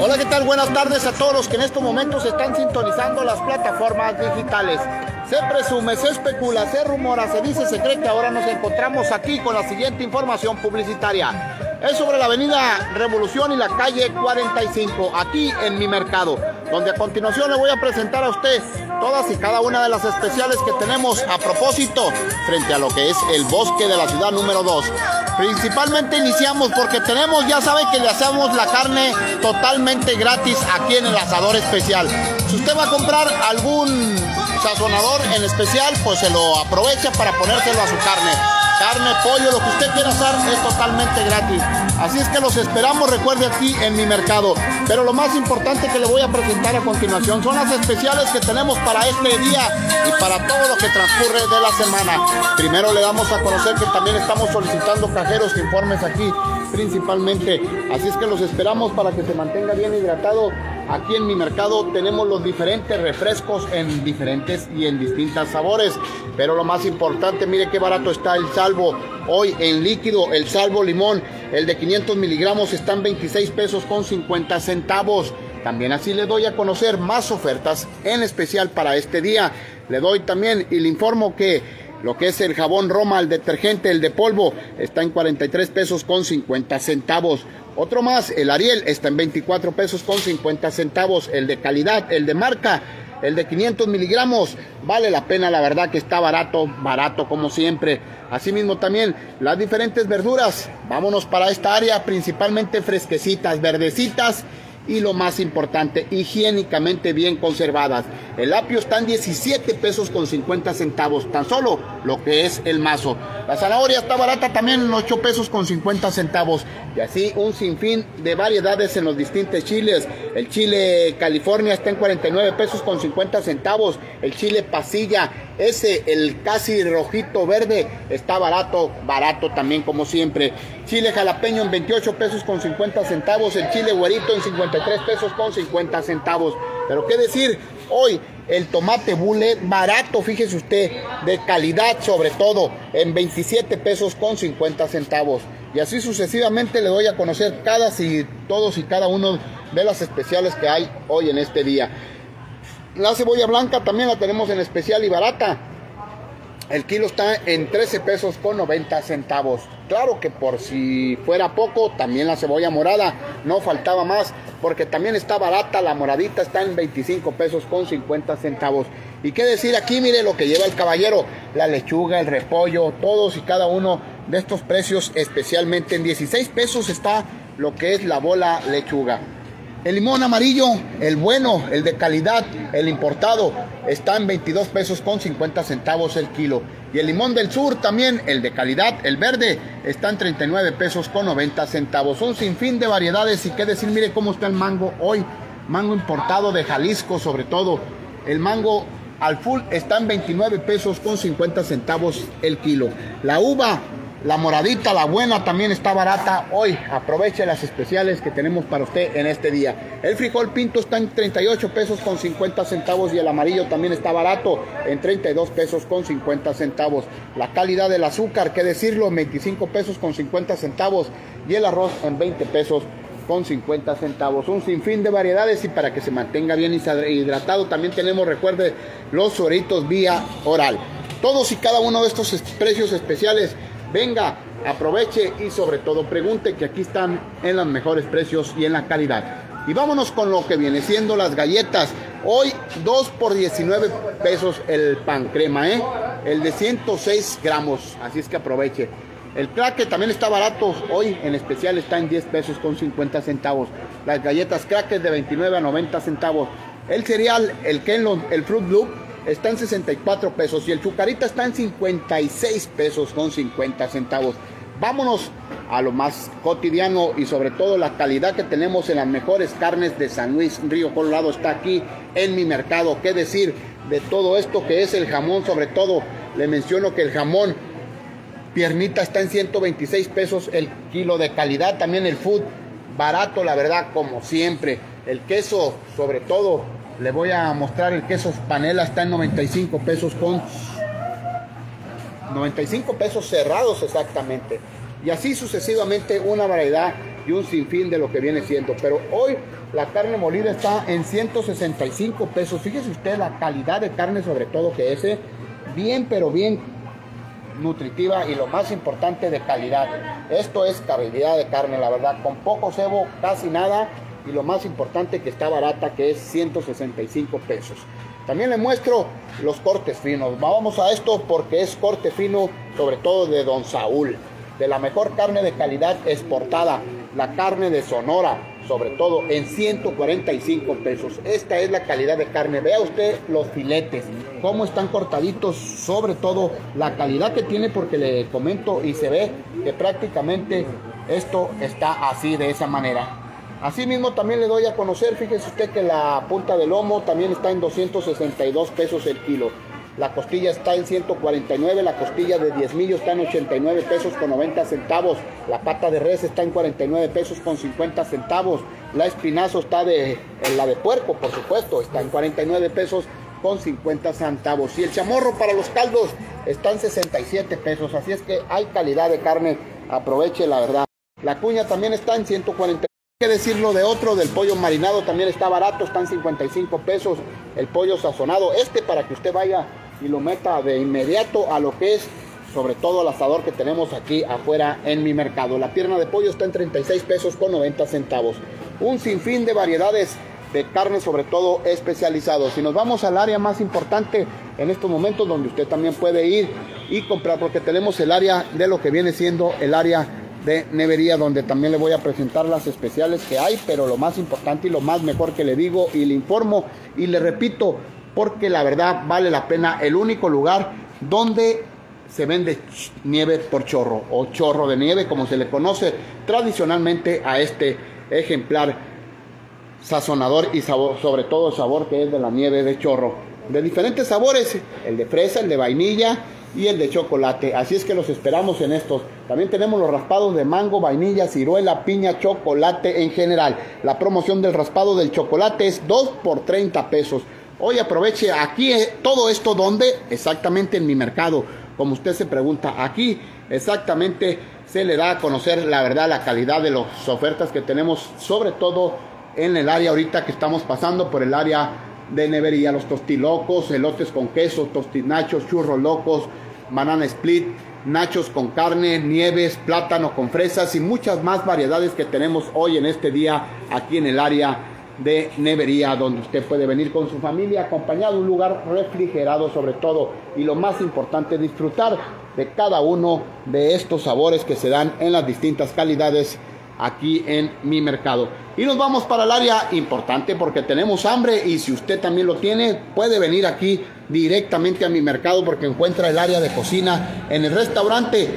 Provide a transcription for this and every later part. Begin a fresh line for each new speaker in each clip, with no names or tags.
Hola, ¿qué tal? Buenas tardes a todos los que en estos momentos están sintonizando las plataformas digitales. Se presume, se especula, se rumora, se dice, se cree que ahora nos encontramos aquí con la siguiente información publicitaria. Es sobre la avenida Revolución y la calle 45, aquí en mi mercado, donde a continuación le voy a presentar a usted todas y cada una de las especiales que tenemos a propósito frente a lo que es el bosque de la ciudad número 2. Principalmente iniciamos porque tenemos, ya saben que le hacemos la carne totalmente gratis aquí en el asador especial. Si usted va a comprar algún sazonador en especial, pues se lo aprovecha para ponérselo a su carne carne, pollo, lo que usted quiera hacer es totalmente gratis. Así es que los esperamos, recuerde aquí en mi mercado. Pero lo más importante que le voy a presentar a continuación son las especiales que tenemos para este día y para todo lo que transcurre de la semana. Primero le damos a conocer que también estamos solicitando cajeros informes aquí principalmente. Así es que los esperamos para que se mantenga bien hidratado Aquí en mi mercado tenemos los diferentes refrescos en diferentes y en distintas sabores. Pero lo más importante, mire qué barato está el salvo. Hoy en líquido, el salvo limón, el de 500 miligramos está en 26 pesos con 50 centavos. También así le doy a conocer más ofertas en especial para este día. Le doy también y le informo que lo que es el jabón Roma, el detergente, el de polvo, está en 43 pesos con 50 centavos. Otro más, el Ariel está en 24 pesos con 50 centavos. El de calidad, el de marca, el de 500 miligramos, vale la pena, la verdad que está barato, barato como siempre. Asimismo también las diferentes verduras, vámonos para esta área, principalmente fresquecitas, verdecitas y lo más importante, higiénicamente bien conservadas. El apio está en 17 pesos con 50 centavos, tan solo lo que es el mazo. La zanahoria está barata también en 8 pesos con 50 centavos. Y así un sinfín de variedades en los distintos chiles. El chile California está en 49 pesos con 50 centavos. El chile pasilla, ese, el casi rojito verde, está barato, barato también como siempre. Chile jalapeño en 28 pesos con 50 centavos. El chile güerito en 53 pesos con 50 centavos. Pero qué decir, hoy el tomate bule barato, fíjese usted, de calidad sobre todo, en 27 pesos con 50 centavos. Y así sucesivamente le doy a conocer cada y todos y cada uno de las especiales que hay hoy en este día. La cebolla blanca también la tenemos en especial y barata. El kilo está en 13 pesos con 90 centavos. Claro que por si fuera poco, también la cebolla morada no faltaba más, porque también está barata, la moradita está en 25 pesos con 50 centavos. Y qué decir aquí, mire lo que lleva el caballero, la lechuga, el repollo, todos y cada uno de estos precios, especialmente en 16 pesos está lo que es la bola lechuga. El limón amarillo, el bueno, el de calidad, el importado, está en 22 pesos con 50 centavos el kilo. Y el limón del sur también, el de calidad, el verde, está en 39 pesos con 90 centavos. Un sinfín de variedades y qué decir, mire cómo está el mango hoy. Mango importado de Jalisco sobre todo. El mango al full está en 29 pesos con 50 centavos el kilo. La uva la moradita, la buena, también está barata hoy. Aproveche las especiales que tenemos para usted en este día. El frijol pinto está en 38 pesos con 50 centavos y el amarillo también está barato en 32 pesos con 50 centavos. La calidad del azúcar, qué decirlo, en 25 pesos con 50 centavos y el arroz en 20 pesos con 50 centavos. Un sinfín de variedades y para que se mantenga bien hidratado también tenemos, recuerde, los soritos vía oral. Todos y cada uno de estos precios especiales Venga, aproveche y sobre todo pregunte que aquí están en los mejores precios y en la calidad. Y vámonos con lo que viene siendo las galletas. Hoy 2 por 19 pesos el pan crema, ¿eh? El de 106 gramos, así es que aproveche. El cracker también está barato, hoy en especial está en 10 pesos con 50 centavos. Las galletas cracker de 29 a 90 centavos. El cereal, el Kenlon, el Fruit Loop está en 64 pesos y el Chucarita está en 56 pesos con 50 centavos. Vámonos a lo más cotidiano y sobre todo la calidad que tenemos en las mejores carnes de San Luis Río Colorado está aquí en mi mercado. ¿Qué decir de todo esto que es el jamón? Sobre todo le menciono que el jamón piernita está en 126 pesos el kilo de calidad. También el food barato, la verdad, como siempre. El queso, sobre todo, le voy a mostrar el queso panela, está en 95 pesos con 95 pesos cerrados exactamente. Y así sucesivamente una variedad y un sinfín de lo que viene siendo. Pero hoy la carne molida está en 165 pesos. Fíjese usted la calidad de carne sobre todo que es ¿eh? bien pero bien nutritiva y lo más importante de calidad. Esto es calidad de carne, la verdad, con poco cebo, casi nada y lo más importante que está barata que es 165 pesos. También le muestro los cortes finos. Vamos a esto porque es corte fino, sobre todo de Don Saúl, de la mejor carne de calidad exportada, la carne de Sonora, sobre todo en 145 pesos. Esta es la calidad de carne. Vea usted los filetes, cómo están cortaditos, sobre todo la calidad que tiene, porque le comento y se ve que prácticamente esto está así de esa manera. Asimismo también le doy a conocer, fíjese usted que la punta de lomo también está en 262 pesos el kilo. La costilla está en 149, la costilla de 10 millos está en 89 pesos con 90 centavos, la pata de res está en 49 pesos con 50 centavos, la espinazo está de, la de puerco, por supuesto, está en 49 pesos con 50 centavos. Y el chamorro para los caldos está en 67 pesos, así es que hay calidad de carne, aproveche la verdad. La cuña también está en 140 que decirlo de otro, del pollo marinado también está barato, están 55 pesos el pollo sazonado. Este para que usted vaya y lo meta de inmediato a lo que es sobre todo el asador que tenemos aquí afuera en mi mercado. La pierna de pollo está en 36 pesos con 90 centavos. Un sinfín de variedades de carne, sobre todo especializados. Si nos vamos al área más importante en estos momentos, donde usted también puede ir y comprar, porque tenemos el área de lo que viene siendo el área de nevería donde también le voy a presentar las especiales que hay, pero lo más importante y lo más mejor que le digo y le informo y le repito, porque la verdad vale la pena, el único lugar donde se vende nieve por chorro o chorro de nieve como se le conoce tradicionalmente a este ejemplar sazonador y sabor, sobre todo el sabor que es de la nieve de chorro. De diferentes sabores, el de fresa, el de vainilla, y el de chocolate. Así es que los esperamos en estos. También tenemos los raspados de mango, vainilla, ciruela, piña, chocolate en general. La promoción del raspado del chocolate es 2 por 30 pesos. Hoy aproveche aquí eh, todo esto donde exactamente en mi mercado. Como usted se pregunta, aquí exactamente se le da a conocer la verdad, la calidad de las ofertas que tenemos, sobre todo en el área ahorita que estamos pasando por el área de nevería, los tostilocos, elotes con queso, tostinachos, churros locos, banana split, nachos con carne, nieves, plátano con fresas y muchas más variedades que tenemos hoy en este día aquí en el área de nevería donde usted puede venir con su familia acompañado un lugar refrigerado sobre todo y lo más importante disfrutar de cada uno de estos sabores que se dan en las distintas calidades aquí en mi mercado. Y nos vamos para el área importante porque tenemos hambre y si usted también lo tiene, puede venir aquí directamente a mi mercado porque encuentra el área de cocina en el restaurante.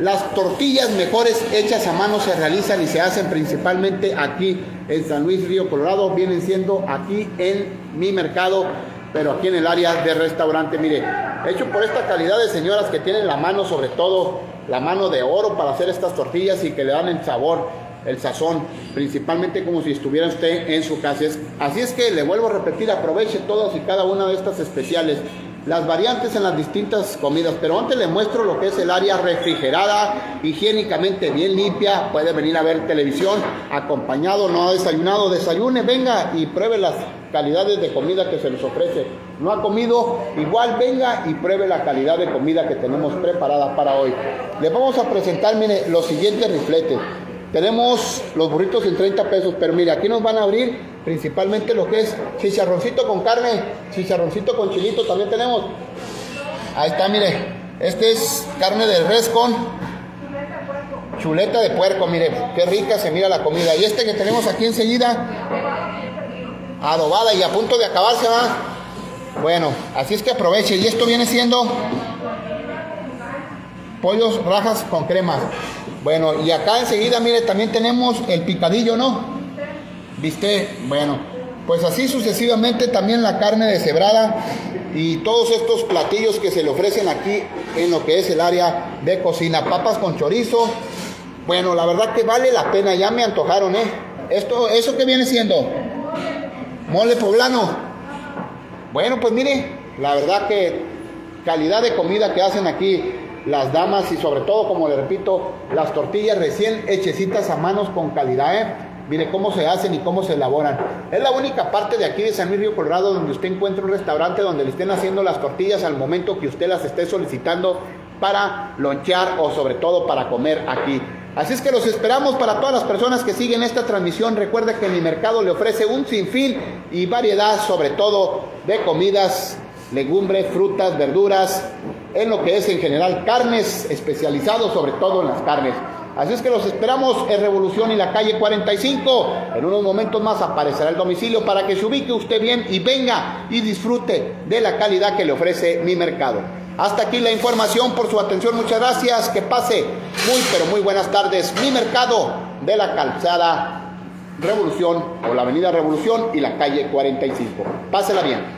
Las tortillas mejores hechas a mano se realizan y se hacen principalmente aquí en San Luis Río Colorado, vienen siendo aquí en mi mercado, pero aquí en el área de restaurante, mire, hecho por esta calidad de señoras que tienen la mano sobre todo la mano de oro para hacer estas tortillas y que le dan el sabor, el sazón, principalmente como si estuviera usted en su casa. Así es que le vuelvo a repetir, aproveche todas y cada una de estas especiales, las variantes en las distintas comidas, pero antes le muestro lo que es el área refrigerada, higiénicamente bien limpia, puede venir a ver televisión, acompañado, no ha desayunado, desayune, venga y pruebe las calidades de comida que se les ofrece. No ha comido, igual venga y pruebe la calidad de comida que tenemos preparada para hoy. Les vamos a presentar, mire, los siguientes rifletes. Tenemos los burritos en 30 pesos, pero mire, aquí nos van a abrir principalmente lo que es chicharroncito con carne, chicharroncito con chilito también tenemos. Ahí está, mire, este es carne de res con chuleta de puerco, mire, qué rica se mira la comida. Y este que tenemos aquí enseguida, adobada y a punto de acabarse, va. Bueno, así es que aproveche. Y esto viene siendo pollos rajas con crema. Bueno, y acá enseguida, mire, también tenemos el picadillo, ¿no? ¿Viste? Bueno, pues así sucesivamente también la carne deshebrada y todos estos platillos que se le ofrecen aquí en lo que es el área de cocina. Papas con chorizo. Bueno, la verdad que vale la pena, ya me antojaron, ¿eh? Esto, ¿Eso que viene siendo? Mole poblano. Bueno, pues mire, la verdad que calidad de comida que hacen aquí. Las damas y sobre todo, como le repito, las tortillas recién hechecitas a manos con calidad. ¿eh? Mire cómo se hacen y cómo se elaboran. Es la única parte de aquí de San Luis Río Colorado donde usted encuentra un restaurante donde le estén haciendo las tortillas al momento que usted las esté solicitando para lonchear o sobre todo para comer aquí. Así es que los esperamos para todas las personas que siguen esta transmisión. Recuerde que mi mercado le ofrece un sinfín y variedad, sobre todo de comidas, legumbres, frutas, verduras, en lo que es en general carnes, especializados sobre todo en las carnes. Así es que los esperamos en Revolución y la calle 45. En unos momentos más aparecerá el domicilio para que se ubique usted bien y venga y disfrute de la calidad que le ofrece mi mercado. Hasta aquí la información por su atención. Muchas gracias. Que pase muy, pero muy buenas tardes. Mi mercado de la calzada Revolución o la avenida Revolución y la calle 45. Pásela bien.